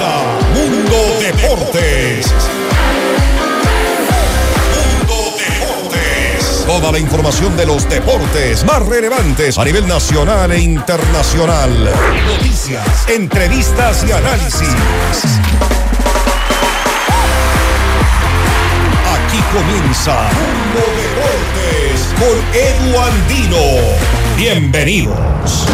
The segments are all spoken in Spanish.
Mundo Deportes. Mundo Deportes. Toda la información de los deportes más relevantes a nivel nacional e internacional. Noticias, entrevistas y análisis. Aquí comienza Mundo Deportes con Edu Andino. Bienvenidos.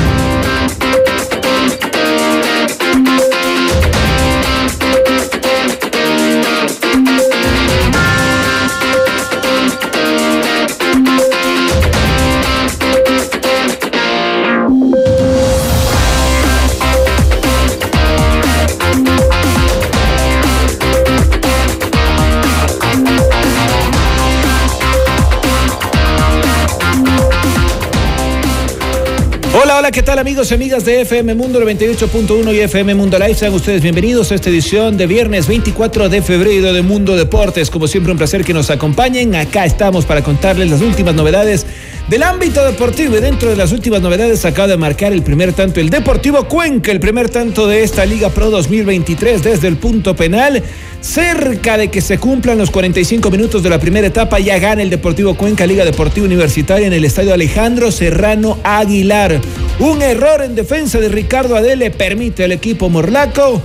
Hola, ¿qué tal amigos y amigas de FM Mundo 98.1 y FM Mundo Live? Sean ustedes bienvenidos a esta edición de viernes 24 de febrero de Mundo Deportes. Como siempre, un placer que nos acompañen. Acá estamos para contarles las últimas novedades del ámbito deportivo y dentro de las últimas novedades acaba de marcar el primer tanto el Deportivo Cuenca, el primer tanto de esta Liga Pro 2023 desde el punto penal. Cerca de que se cumplan los 45 minutos de la primera etapa, ya gana el Deportivo Cuenca Liga Deportiva Universitaria en el estadio Alejandro Serrano Aguilar. Un error en defensa de Ricardo Adele permite al equipo morlaco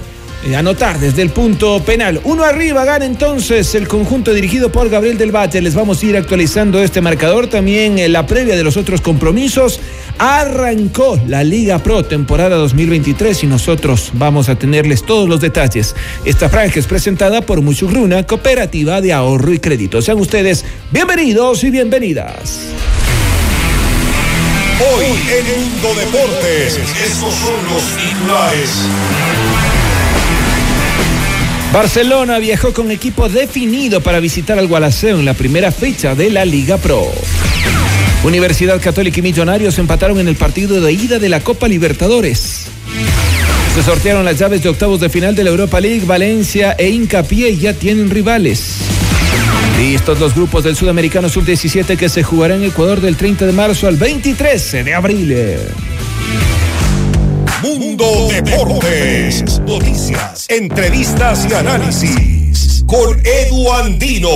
anotar desde el punto penal. Uno arriba gana entonces el conjunto dirigido por Gabriel del Valle. Les vamos a ir actualizando este marcador. También en la previa de los otros compromisos. Arrancó la Liga Pro temporada 2023 y nosotros vamos a tenerles todos los detalles. Esta franja es presentada por Muchugruna, Cooperativa de Ahorro y Crédito. Sean ustedes bienvenidos y bienvenidas. Hoy en Mundo Deportes, estos son los titulares. Barcelona viajó con equipo definido para visitar al Gualaceo en la primera fecha de la Liga Pro. Universidad Católica y Millonarios empataron en el partido de ida de la Copa Libertadores. Se sortearon las llaves de octavos de final de la Europa League. Valencia e Incapié ya tienen rivales. Listos los grupos del Sudamericano Sub-17 que se jugará en Ecuador del 30 de marzo al 23 de abril. Mundo Deportes. Noticias, entrevistas y análisis. Con Edu Andino.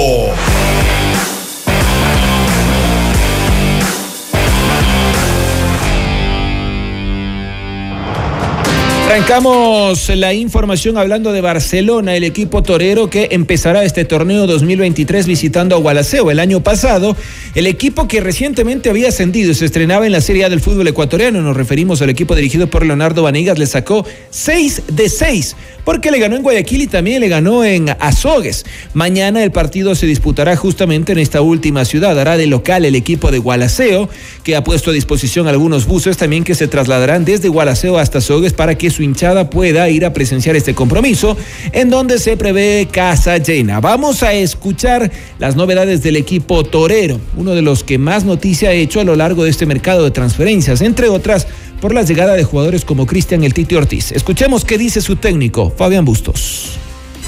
Arrancamos la información hablando de Barcelona, el equipo torero que empezará este torneo 2023 visitando a Gualaceo. El año pasado, el equipo que recientemente había ascendido y se estrenaba en la Serie A del fútbol ecuatoriano, nos referimos al equipo dirigido por Leonardo Vanegas, le sacó 6 de 6 porque le ganó en Guayaquil y también le ganó en Azogues. Mañana el partido se disputará justamente en esta última ciudad. Hará de local el equipo de Gualaceo, que ha puesto a disposición algunos buses también que se trasladarán desde Gualaceo hasta Azogues para que su hinchada pueda ir a presenciar este compromiso, en donde se prevé casa llena. Vamos a escuchar las novedades del equipo torero, uno de los que más noticia ha hecho a lo largo de este mercado de transferencias, entre otras por la llegada de jugadores como Cristian El Titi Ortiz. Escuchemos qué dice su técnico, Fabián Bustos.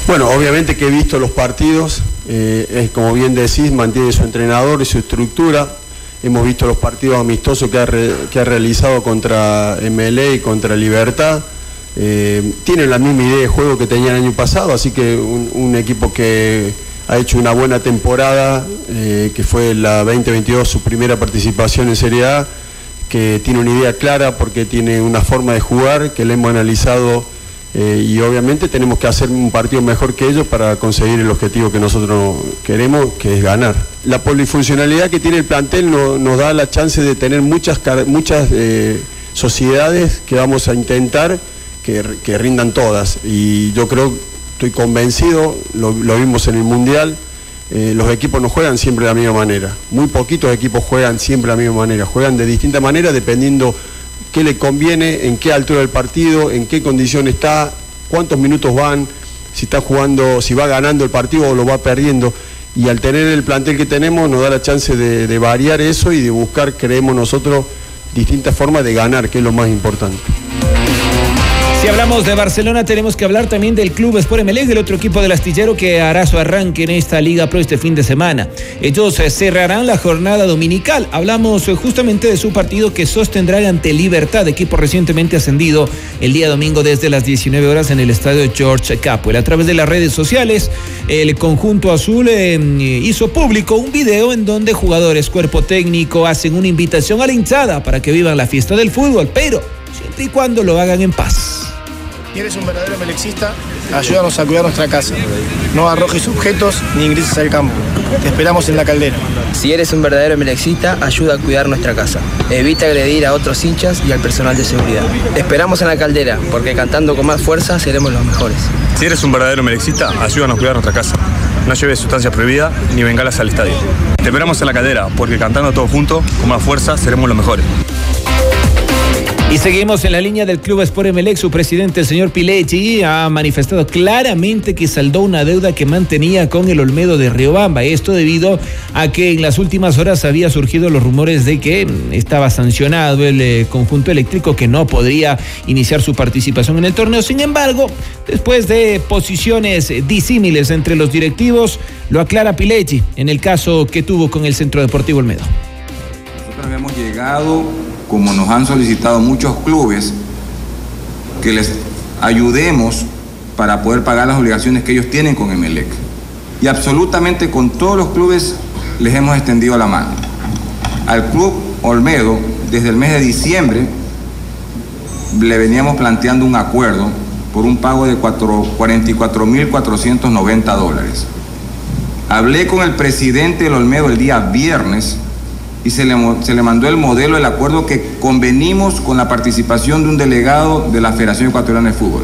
Bueno, obviamente que he visto los partidos, eh, como bien decís, mantiene su entrenador y su estructura. Hemos visto los partidos amistosos que ha, que ha realizado contra MLE y contra Libertad. Eh, tienen la misma idea de juego que tenía el año pasado, así que un, equipo que ha hecho una buena temporada, eh, que fue la 2022 su primera participación en Serie A, que tiene una idea clara porque tiene una forma de jugar que le hemos analizado eh, y obviamente tenemos que hacer un partido mejor que ellos para conseguir el objetivo que nosotros queremos, que es ganar. La polifuncionalidad que tiene el plantel no- nos da la chance de tener muchas, muchas eh, sociedades que vamos a intentar que, rindan todas y yo creo, estoy convencido, lo, lo vimos en el Mundial, eh, los equipos no juegan siempre de la misma manera. Muy poquitos equipos juegan siempre de la misma manera. Juegan de distinta manera dependiendo qué le conviene, en qué altura del partido, en qué condición está, cuántos minutos van, si está jugando, si va ganando el partido o lo va perdiendo. Y al tener el plantel que tenemos nos da la chance de, de variar eso y de buscar, creemos nosotros, distintas formas de ganar, que es lo más importante. Si hablamos de Barcelona, tenemos que hablar también del Club Sport Emelec, el otro equipo del astillero que hará su arranque en esta Liga Pro este fin de semana. Ellos eh, cerrarán la jornada dominical. Hablamos eh, justamente de su partido que sostendrá ante Libertad, equipo recientemente ascendido el día domingo desde las 19 horas en el estadio George Capwell. A través de las redes sociales, el conjunto azul eh, hizo público un video en donde jugadores, cuerpo técnico, hacen una invitación a la hinchada para que vivan la fiesta del fútbol, pero siempre y cuando lo hagan en paz. Si eres un verdadero melexista, ayúdanos a cuidar nuestra casa. No arrojes objetos ni ingreses al campo. Te esperamos en la caldera. Si eres un verdadero melexista, ayuda a cuidar nuestra casa. Evita agredir a otros hinchas y al personal de seguridad. esperamos en la caldera, porque cantando con más fuerza seremos los mejores. Si eres un verdadero melexista, ayúdanos a cuidar nuestra casa. No lleves sustancias prohibidas ni bengalas al estadio. Te esperamos en la caldera, porque cantando todos juntos, con más fuerza, seremos los mejores. Y seguimos en la línea del Club Sport Emelec. Su presidente, el señor Pilechi, ha manifestado claramente que saldó una deuda que mantenía con el Olmedo de Riobamba. Esto debido a que en las últimas horas había surgido los rumores de que estaba sancionado el eh, conjunto eléctrico que no podría iniciar su participación en el torneo. Sin embargo, después de posiciones disímiles entre los directivos, lo aclara Pilechi en el caso que tuvo con el Centro Deportivo Olmedo. Nosotros hemos llegado como nos han solicitado muchos clubes, que les ayudemos para poder pagar las obligaciones que ellos tienen con Emelec. Y absolutamente con todos los clubes les hemos extendido la mano. Al club Olmedo, desde el mes de diciembre, le veníamos planteando un acuerdo por un pago de 44.490 dólares. Hablé con el presidente del Olmedo el día viernes y se le, se le mandó el modelo del acuerdo que convenimos con la participación de un delegado de la Federación Ecuatoriana de Fútbol.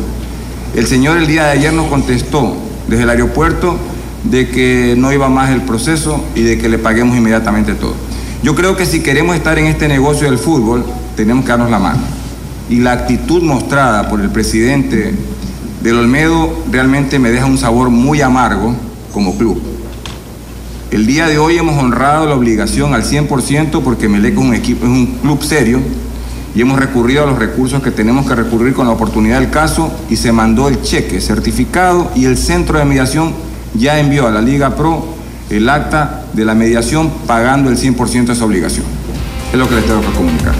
El señor el día de ayer nos contestó desde el aeropuerto de que no iba más el proceso y de que le paguemos inmediatamente todo. Yo creo que si queremos estar en este negocio del fútbol, tenemos que darnos la mano. Y la actitud mostrada por el presidente del Olmedo realmente me deja un sabor muy amargo como club. El día de hoy hemos honrado la obligación al 100% porque Melec es un, equipo, es un club serio y hemos recurrido a los recursos que tenemos que recurrir con la oportunidad del caso y se mandó el cheque certificado y el centro de mediación ya envió a la Liga Pro el acta de la mediación pagando el 100% de esa obligación. Es lo que les tengo que comunicar.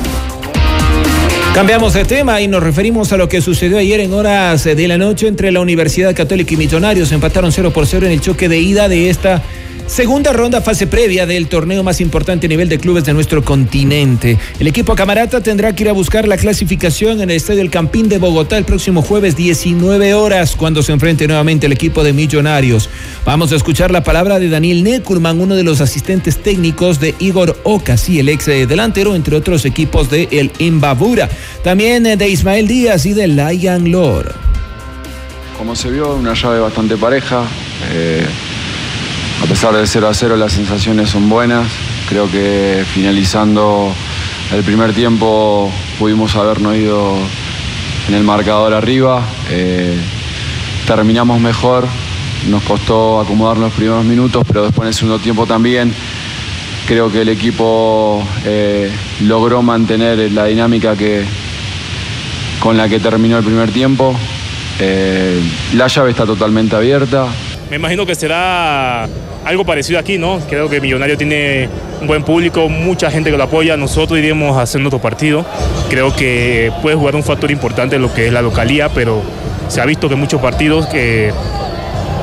Cambiamos de tema y nos referimos a lo que sucedió ayer en horas de la noche entre la Universidad Católica y Millonarios. Empataron 0 por 0 en el choque de ida de esta Segunda ronda, fase previa del torneo más importante a nivel de clubes de nuestro continente. El equipo Camarata tendrá que ir a buscar la clasificación en el Estadio El Campín de Bogotá el próximo jueves 19 horas cuando se enfrente nuevamente el equipo de Millonarios. Vamos a escuchar la palabra de Daniel Necurman, uno de los asistentes técnicos de Igor Ocasi, el ex delantero, entre otros equipos de el Imbabura. También de Ismael Díaz y de Lion Lord. Como se vio, una llave bastante pareja. Eh a pesar del 0 a 0 las sensaciones son buenas. Creo que finalizando el primer tiempo pudimos habernos ido en el marcador arriba. Eh, terminamos mejor, nos costó acomodar los primeros minutos, pero después en el segundo tiempo también creo que el equipo eh, logró mantener la dinámica que, con la que terminó el primer tiempo. Eh, la llave está totalmente abierta. Me imagino que será algo parecido aquí, ¿no? Creo que Millonario tiene un buen público, mucha gente que lo apoya. Nosotros iremos a hacer nuestro partido. Creo que puede jugar un factor importante en lo que es la localía, pero se ha visto que muchos partidos que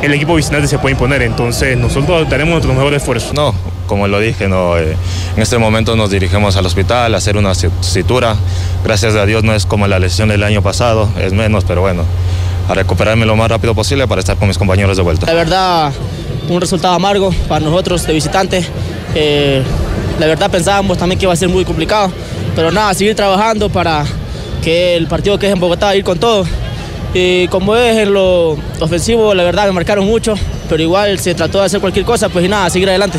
el equipo visitante se puede imponer. Entonces nosotros daremos nuestro mejor esfuerzo. No, como lo dije, no, eh, en este momento nos dirigimos al hospital a hacer una citura. Gracias a Dios no es como la lesión del año pasado, es menos, pero bueno, a recuperarme lo más rápido posible para estar con mis compañeros de vuelta. La verdad, un resultado amargo para nosotros de visitantes. Eh, la verdad pensábamos también que iba a ser muy complicado, pero nada, seguir trabajando para que el partido que es en Bogotá ir con todo. Y como es en lo ofensivo, la verdad me marcaron mucho, pero igual se trató de hacer cualquier cosa, pues nada, seguir adelante.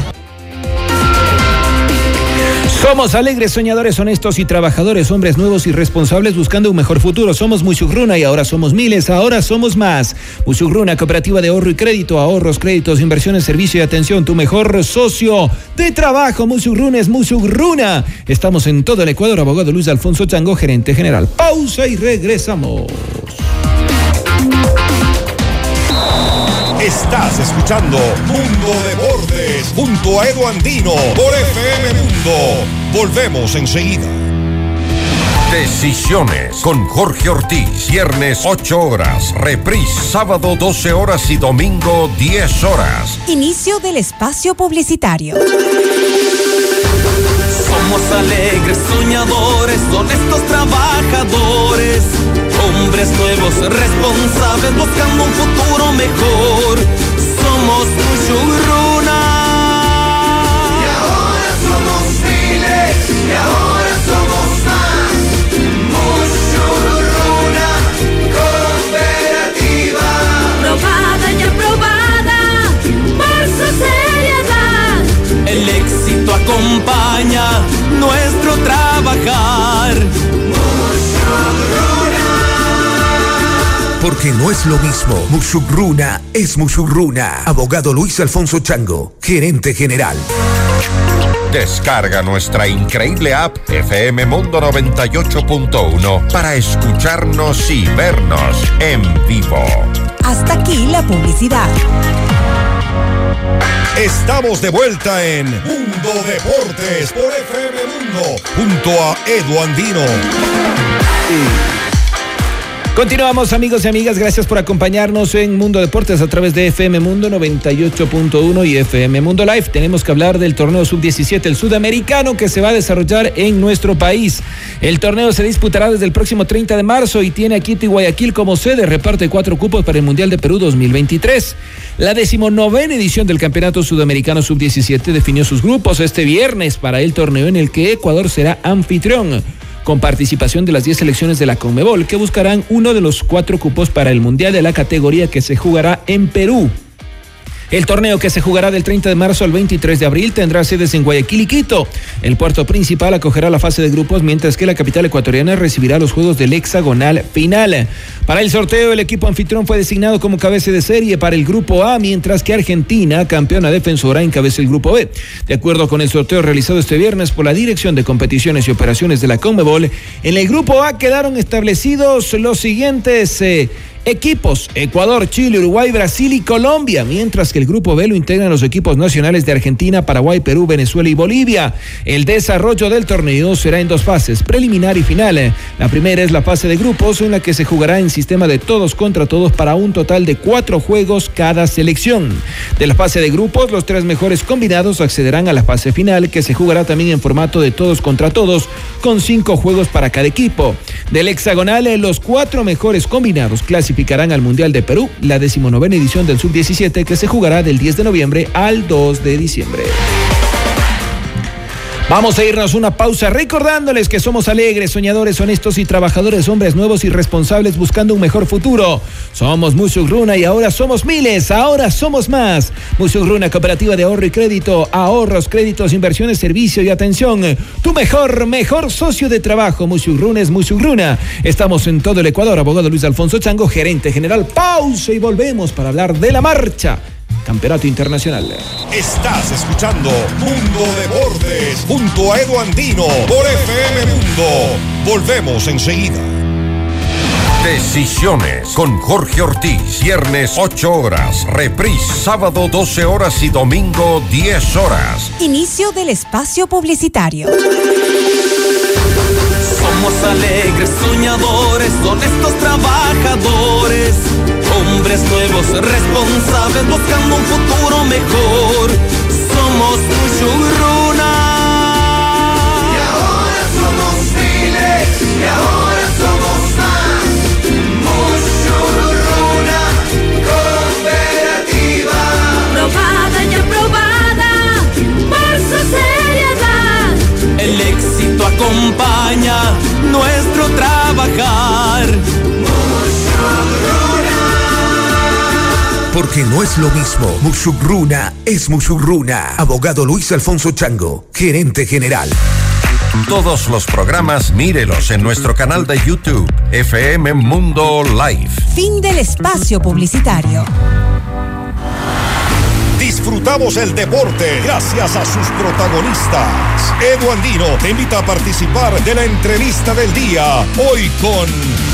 Somos alegres, soñadores, honestos y trabajadores, hombres nuevos y responsables buscando un mejor futuro. Somos Musugruna y ahora somos miles, ahora somos más. Musugruna, cooperativa de ahorro y crédito, ahorros, créditos, inversiones, servicio y atención, tu mejor socio de trabajo. Musugruna es Musugruna. Estamos en todo el Ecuador, abogado Luis Alfonso Chango, gerente general. Pausa y regresamos. Estás escuchando Mundo Deportes junto a Edu Andino por FM Mundo. Volvemos enseguida. Decisiones con Jorge Ortiz. Viernes 8 horas. Reprise sábado 12 horas y domingo 10 horas. Inicio del espacio publicitario. Somos alegres, soñadores, honestos trabajadores. Hombres nuevos, responsables, buscando un futuro mejor. Somos Mushuruna. Y ahora somos miles, y ahora somos más. Mushuruna, cooperativa. Probada y aprobada por su seriedad. El éxito acompaña nuestro trabajar. Porque no es lo mismo. Mushugruna es Mushugruna. Abogado Luis Alfonso Chango, gerente general. Descarga nuestra increíble app FM Mundo 98.1 para escucharnos y vernos en vivo. Hasta aquí la publicidad. Estamos de vuelta en Mundo Deportes por FM Mundo junto a Edu Andino. Continuamos amigos y amigas, gracias por acompañarnos en Mundo Deportes a través de FM Mundo 98.1 y FM Mundo Live. Tenemos que hablar del torneo sub-17, el sudamericano que se va a desarrollar en nuestro país. El torneo se disputará desde el próximo 30 de marzo y tiene a Quito y Guayaquil como sede, reparte cuatro cupos para el Mundial de Perú 2023. La decimonovena edición del Campeonato Sudamericano Sub-17 definió sus grupos este viernes para el torneo en el que Ecuador será anfitrión con participación de las 10 selecciones de la Conmebol que buscarán uno de los cuatro cupos para el Mundial de la categoría que se jugará en Perú. El torneo que se jugará del 30 de marzo al 23 de abril tendrá sedes en Guayaquil y Quito. El puerto principal acogerá la fase de grupos, mientras que la capital ecuatoriana recibirá los juegos del hexagonal final. Para el sorteo, el equipo anfitrión fue designado como cabeza de serie para el grupo A, mientras que Argentina, campeona defensora, encabeza el grupo B. De acuerdo con el sorteo realizado este viernes por la Dirección de Competiciones y Operaciones de la Conmebol, en el grupo A quedaron establecidos los siguientes. Eh, Equipos, Ecuador, Chile, Uruguay, Brasil y Colombia, mientras que el grupo B lo integran los equipos nacionales de Argentina, Paraguay, Perú, Venezuela y Bolivia. El desarrollo del torneo será en dos fases, preliminar y final. La primera es la fase de grupos, en la que se jugará en sistema de todos contra todos para un total de cuatro juegos cada selección. De la fase de grupos, los tres mejores combinados accederán a la fase final, que se jugará también en formato de todos contra todos, con cinco juegos para cada equipo. Del hexagonal, los cuatro mejores combinados clasificados clasificarán al Mundial de Perú, la decimonovena edición del Sub-17 que se jugará del 10 de noviembre al 2 de diciembre. Vamos a irnos una pausa recordándoles que somos alegres, soñadores, honestos y trabajadores, hombres nuevos y responsables buscando un mejor futuro. Somos Musugruna y ahora somos miles, ahora somos más. Musugruna, cooperativa de ahorro y crédito, ahorros, créditos, inversiones, servicio y atención. Tu mejor, mejor socio de trabajo. Musugruna es Musugruna. Estamos en todo el Ecuador. Abogado Luis Alfonso Chango, gerente general. Pausa y volvemos para hablar de la marcha. Campeonato Internacional. Estás escuchando Mundo Deportes junto a Edu Andino por FM Mundo. Volvemos enseguida. Decisiones con Jorge Ortiz. Viernes 8 horas. Reprise sábado 12 horas y domingo 10 horas. Inicio del espacio publicitario. Somos alegres, soñadores, honestos trabajadores. Hombres nuevos, responsables, buscando un futuro mejor. Somos Mushuruna. No es lo mismo. Mushugruna es Mushugruna. Abogado Luis Alfonso Chango, gerente general. Todos los programas mírelos en nuestro canal de YouTube, FM Mundo Live. Fin del espacio publicitario. Disfrutamos el deporte gracias a sus protagonistas. Edu Andino te invita a participar de la entrevista del día. Hoy con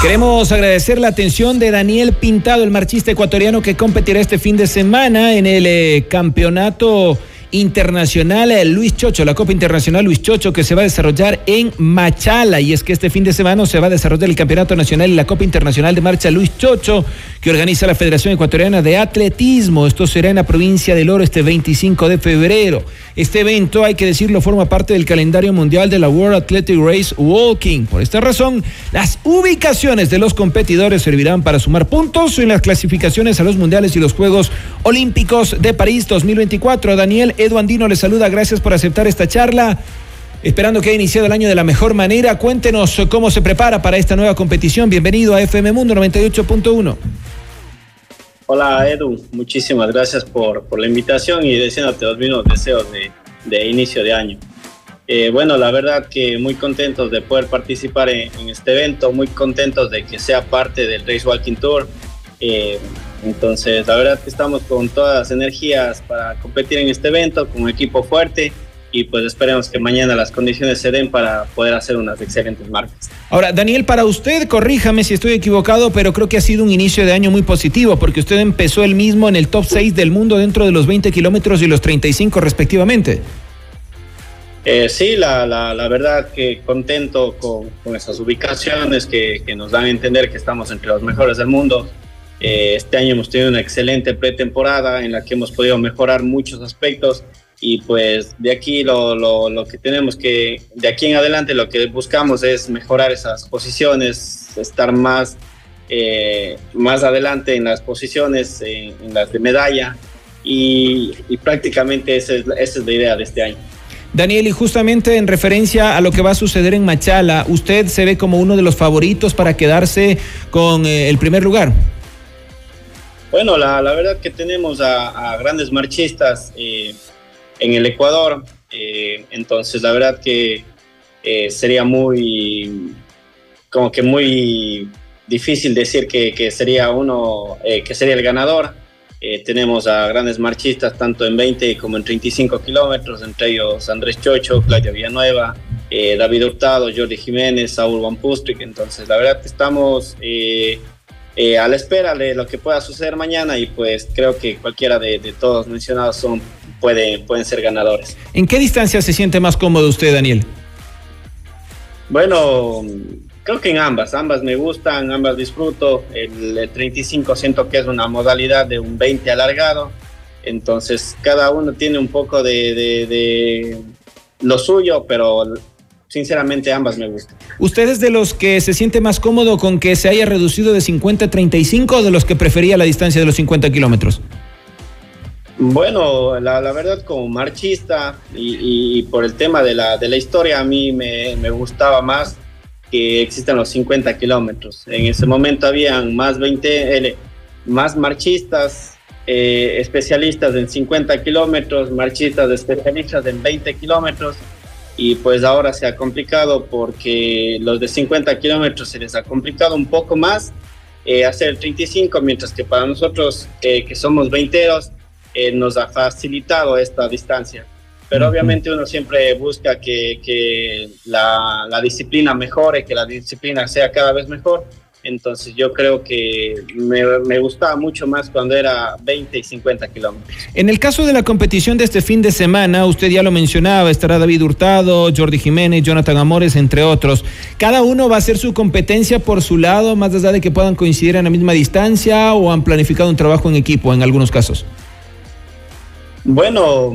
Queremos agradecer la atención de Daniel Pintado, el marchista ecuatoriano que competirá este fin de semana en el eh, campeonato internacional eh, Luis Chocho, la Copa Internacional Luis Chocho que se va a desarrollar en Machala y es que este fin de semana se va a desarrollar el Campeonato Nacional y la Copa Internacional de Marcha Luis Chocho que organiza la Federación Ecuatoriana de Atletismo. Esto será en la provincia del Oro este 25 de febrero. Este evento, hay que decirlo, forma parte del calendario mundial de la World Athletic Race Walking. Por esta razón, las ubicaciones de los competidores servirán para sumar puntos en las clasificaciones a los mundiales y los Juegos Olímpicos de París 2024. Daniel Edu Andino le saluda, gracias por aceptar esta charla. Esperando que haya iniciado el año de la mejor manera, cuéntenos cómo se prepara para esta nueva competición. Bienvenido a FM Mundo 98.1. Hola Edu, muchísimas gracias por, por la invitación y deseándote los mismos deseos de, de inicio de año. Eh, bueno, la verdad que muy contentos de poder participar en, en, este evento, muy contentos de que sea parte del Race Walking Tour. Eh, entonces, la verdad que estamos con todas las energías para competir en este evento, con un equipo fuerte y pues esperemos que mañana las condiciones se den para poder hacer unas excelentes marcas. Ahora, Daniel, para usted, corríjame si estoy equivocado, pero creo que ha sido un inicio de año muy positivo porque usted empezó el mismo en el top 6 del mundo dentro de los 20 kilómetros y los 35 respectivamente. Eh, sí, la, la, la, verdad que contento con, con esas ubicaciones que, que, nos dan a entender que estamos entre los mejores del mundo. Eh, este año hemos tenido una excelente pretemporada en la que hemos podido mejorar muchos aspectos y pues de aquí lo, lo, lo, que tenemos que, de aquí en adelante lo que buscamos es mejorar esas posiciones, estar más, eh, más adelante en las posiciones, en, en las de medalla y, y prácticamente esa es, esa es la idea de este año. Daniel, y justamente en referencia a lo que va a suceder en Machala, ¿usted se ve como uno de los favoritos para quedarse con eh, el primer lugar? Bueno, la, la verdad que tenemos a, grandes marchistas eh, en el Ecuador, eh, entonces la verdad que eh, sería muy, como que muy difícil decir que, que sería uno, que sería el ganador. tenemos a grandes marchistas tanto en 20 como en 35 kilómetros, entre ellos Andrés Chocho, Claudia Villanueva, David Hurtado, Jordi Jiménez, Saúl Van Pustrick, entonces la verdad que estamos eh, a la espera de lo que pueda suceder mañana y pues creo que cualquiera de, de todos mencionados son, puede, pueden ser ganadores. ¿En qué distancia se siente más cómodo usted, Daniel? Bueno, creo que en ambas, ambas me gustan, ambas disfruto. El, el 35 siento que es una modalidad de un 20 alargado, entonces cada uno tiene un poco de, de, de lo suyo, pero sinceramente ambas me gustan. ¿Usted es de los que se siente más cómodo con que se haya reducido de 50 a 35 o de los que prefería la distancia de los 50 kilómetros? Bueno, la, la, verdad como marchista y, y, por el tema de la, de la historia a mí me, me gustaba más que existan los 50 kilómetros. En ese momento habían más 20, L, más marchistas, eh, especialistas en 50 kilómetros, marchistas especialistas en 20 kilómetros y pues ahora se ha complicado porque los de 50 kilómetros se les ha complicado un poco más eh, hacer el 35, mientras que para nosotros eh, que somos veinteros eh, nos ha facilitado esta distancia. Pero obviamente uno siempre busca que, que la, la, disciplina mejore, que la disciplina sea cada vez mejor. Entonces yo creo que me, me, gustaba mucho más cuando era 20 y 50 kilómetros. En el caso de la competición de este fin de semana, usted ya lo mencionaba, estará David Hurtado, Jordi Jiménez, Jonathan Amores, entre otros. ¿Cada uno va a hacer su competencia por su lado, más allá de que puedan coincidir en la misma distancia o han planificado un trabajo en equipo en algunos casos? Bueno,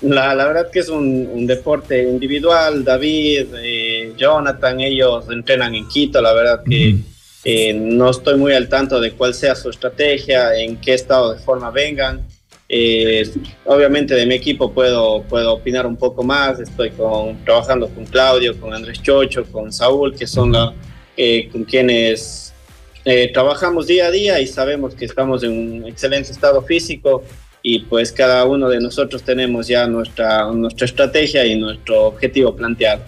la, la verdad que es un, un deporte individual. David, eh, Jonathan, ellos entrenan en Quito, la verdad que... Uh -huh eh, no estoy muy al tanto de cuál sea su estrategia, en qué estado de forma vengan. Eh, obviamente de mi equipo puedo, puedo opinar un poco más. Estoy con, trabajando con Claudio, con Andrés Chocho, con Saúl, que son la, eh, con quienes eh, trabajamos día a día y sabemos que estamos en un excelente estado físico y pues cada uno de nosotros tenemos ya nuestra, nuestra estrategia y nuestro objetivo planteado.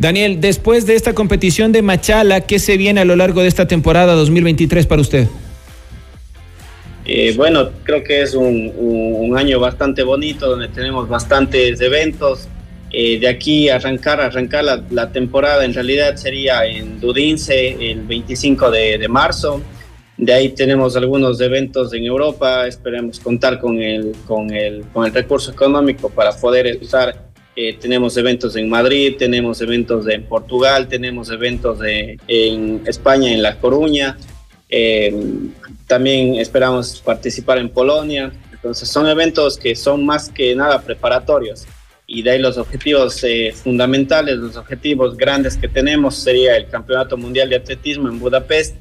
Daniel, después de esta competición de Machala, ¿qué se viene a lo largo de esta temporada 2023 para usted? Eh, bueno, creo que es un, un, un, año bastante bonito donde tenemos bastantes eventos. Eh, de aquí arrancar, arrancar la, la temporada en realidad sería en Dudince el 25 de, de marzo. De ahí tenemos algunos eventos en Europa, esperemos contar con el, con el, con el recurso económico para poder usar. Eh, tenemos eventos en Madrid, tenemos eventos en Portugal, tenemos eventos de, en España, en La Coruña. Eh, también esperamos participar en Polonia. Entonces son eventos que son más que nada preparatorios. Y de ahí los objetivos eh, fundamentales, los objetivos grandes que tenemos sería el Campeonato Mundial de Atletismo en Budapest,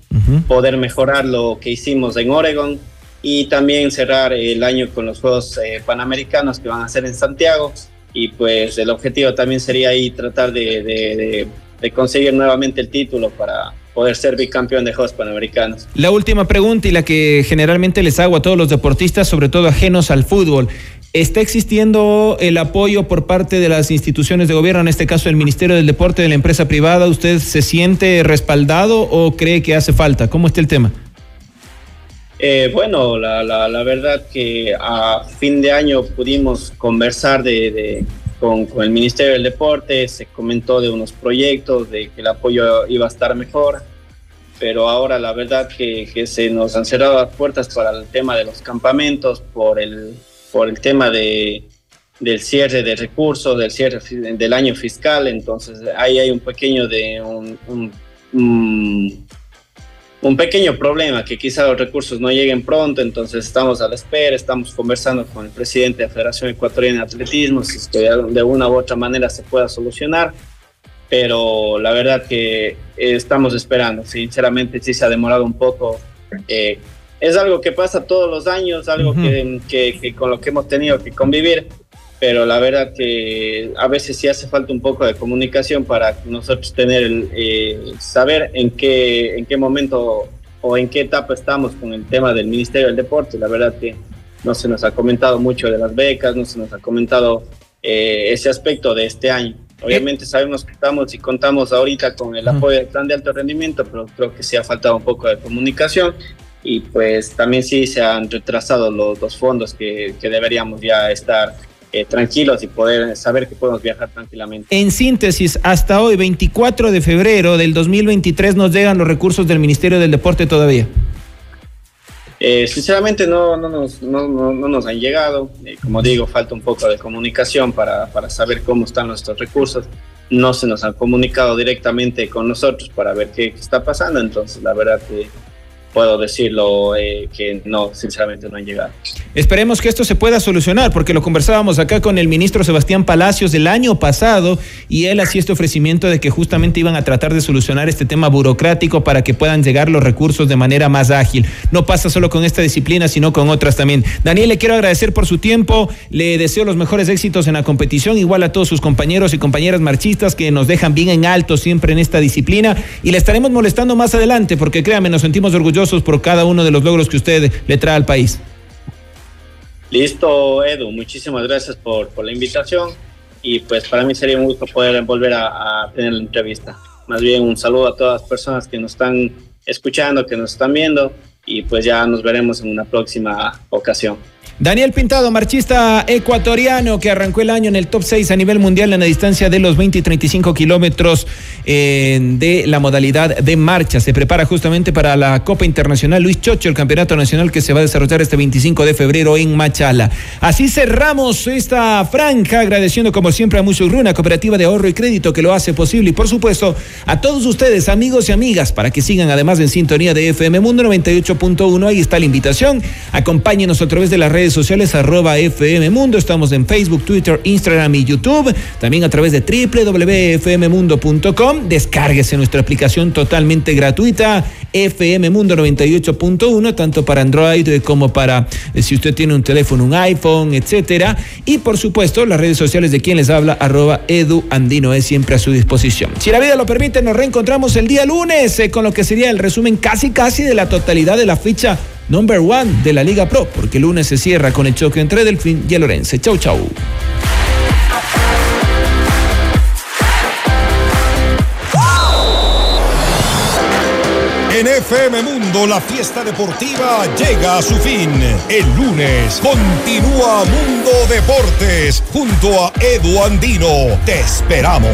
poder mejorar lo que hicimos en Oregon y también cerrar el año con los Juegos eh, Panamericanos que van a ser en Santiago. Y pues el objetivo también sería ahí tratar de, conseguir nuevamente el título para poder ser bicampeón de Juegos Panamericanos. La última pregunta y la que generalmente les hago a todos los deportistas, sobre todo ajenos al fútbol. ¿Está existiendo el apoyo por parte de las instituciones de gobierno, en este caso el Ministerio del Deporte, de la empresa privada? ¿Usted se siente respaldado o cree que hace falta? ¿Cómo está el tema? Eh, bueno, la, la, la verdad que a fin de año pudimos conversar de, de- con, con el Ministerio del Deporte, se comentó de unos proyectos, de que el apoyo iba a estar mejor, pero ahora la verdad que, que se nos han cerrado las puertas para el tema de los campamentos, por el, por el tema de, del cierre de recursos, del cierre del año fiscal, entonces ahí hay un pequeño de un- un- un un pequeño problema, que quizá los recursos no lleguen pronto, entonces estamos a la espera, estamos conversando con el presidente de la Federación Ecuatoriana de Atletismo, si es que de una u otra manera se pueda solucionar, pero la verdad que eh, estamos esperando, sinceramente sí se ha demorado un poco. eh, es algo que pasa todos los años, algo que, que- que con lo que hemos tenido que convivir, pero la verdad que a veces sí hace falta un poco de comunicación para nosotros tener el, eh, saber en qué en qué momento o en qué etapa estamos con el tema del Ministerio del Deporte. La verdad que no se nos ha comentado mucho de las becas, no se nos ha comentado eh, ese aspecto de este año. Obviamente sabemos que estamos y contamos ahorita con el apoyo del plan de alto rendimiento, pero creo que sí ha faltado un poco de comunicación y pues también sí se han retrasado los, los fondos que, que deberíamos ya estar eh, tranquilos y poder saber que podemos viajar tranquilamente. En síntesis, hasta hoy, 24 de febrero del 2023, nos llegan los recursos del Ministerio del Deporte todavía. Eh, sinceramente no, no, nos, no, no- no nos han llegado. Eh, como digo, falta un poco de comunicación para, para saber cómo están nuestros recursos. No se nos han comunicado directamente con nosotros para ver qué, qué está pasando. Entonces, la verdad que puedo decirlo eh, que no, sinceramente no han llegado. Esperemos que esto se pueda solucionar, porque lo conversábamos acá con el ministro Sebastián Palacios del año pasado y él hacía este ofrecimiento de que justamente iban a tratar de solucionar este tema burocrático para que puedan llegar los recursos de manera más ágil. No pasa solo con esta disciplina, sino con otras también. Daniel, le quiero agradecer por su tiempo, le deseo los mejores éxitos en la competición, igual a todos sus compañeros y compañeras marchistas que nos dejan bien en alto siempre en esta disciplina y le estaremos molestando más adelante, porque créame, nos sentimos orgullosos por cada uno de los logros que usted le trae al país. Listo, Edu, muchísimas gracias por, por la invitación y pues para mí sería un gusto poder volver a, a tener la entrevista. Más bien un saludo a todas las personas que nos están escuchando, que nos están viendo y pues ya nos veremos en una próxima ocasión. Daniel Pintado, marchista ecuatoriano que arrancó el año en el top 6 a nivel mundial en la distancia de los 20 y 35 kilómetros eh, de la modalidad de marcha. Se prepara justamente para la Copa Internacional Luis Chocho, el campeonato nacional que se va a desarrollar este 25 de febrero en Machala. Así cerramos esta franja, agradeciendo como siempre a Musurruna, cooperativa de ahorro y crédito que lo hace posible y por supuesto a todos ustedes, amigos y amigas, para que sigan además en sintonía de FM Mundo 98.1. Ahí está la invitación. Acompáñenos a través de las redes sociales arroba FM Mundo. Estamos en Facebook, Twitter, Instagram y YouTube. También a través de www.fmmundo.com. Descárguese nuestra aplicación totalmente gratuita. FM Mundo 98.1, tanto para Android como para eh, si usted tiene un teléfono, un iPhone, etcétera. Y por supuesto, las redes sociales de quien les habla, arroba Edu Andino es siempre a su disposición. Si la vida lo permite, nos reencontramos el día lunes eh, con lo que sería el resumen casi casi de la totalidad de la ficha number one de la Liga Pro, porque el lunes se cierra con el choque entre Delfín y el Orense. Chau, chau. En FM Mundo la fiesta deportiva llega a su fin. El lunes continúa Mundo Deportes junto a Edu Andino. Te esperamos.